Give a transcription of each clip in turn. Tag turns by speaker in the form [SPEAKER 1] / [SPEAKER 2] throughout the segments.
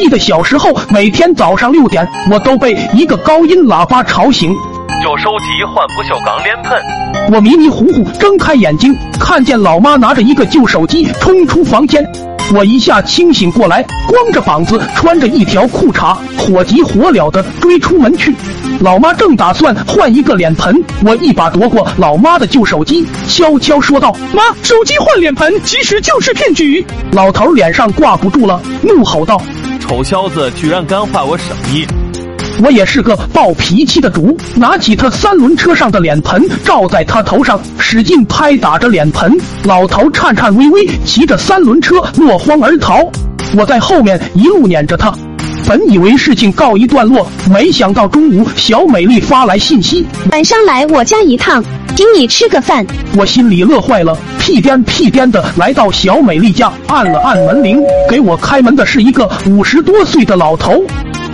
[SPEAKER 1] 记得小时候，每天早上六点，我都被一个高音喇叭吵醒。
[SPEAKER 2] 旧手机换不锈钢脸盆。
[SPEAKER 1] 我迷迷糊糊睁开眼睛，看见老妈拿着一个旧手机冲出房间。我一下清醒过来，光着膀子，穿着一条裤衩，火急火燎的追出门去。老妈正打算换一个脸盆，我一把夺过老妈的旧手机，悄悄说道：“
[SPEAKER 3] 妈，手机换脸盆其实就是骗局。”
[SPEAKER 1] 老头脸上挂不住了，怒吼道：“
[SPEAKER 2] 臭小子，居然敢坏我生意！”
[SPEAKER 1] 我也是个暴脾气的主，拿起他三轮车上的脸盆照在他头上，使劲拍打着脸盆。老头颤颤巍巍骑着三轮车落荒而逃，我在后面一路撵着他。本以为事情告一段落，没想到中午小美丽发来信息，
[SPEAKER 4] 晚上来我家一趟，请你吃个饭。
[SPEAKER 1] 我心里乐坏了，屁颠屁颠的来到小美丽家，按了按门铃，给我开门的是一个五十多岁的老头。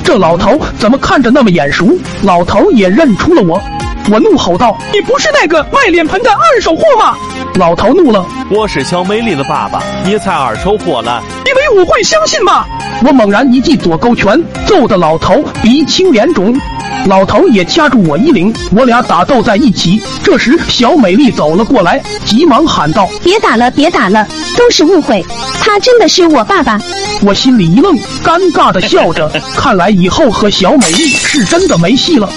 [SPEAKER 1] 这老头怎么看着那么眼熟？老头也认出了我，我怒吼道：“
[SPEAKER 3] 你不是那个卖脸盆的二手货吗？”
[SPEAKER 1] 老头怒了：“
[SPEAKER 2] 我是小美丽的爸爸，你才二手货了？
[SPEAKER 3] 以为我会相信吗？”
[SPEAKER 1] 我猛然一记左勾拳，揍得老头鼻青脸肿。老头也掐住我衣领，我俩打斗在一起。这时，小美丽走了过来，急忙喊道：“
[SPEAKER 4] 别打了，别打了，都是误会，他真的是我爸爸。”
[SPEAKER 1] 我心里一愣，尴尬的笑着，看来以后和小美丽是真的没戏了。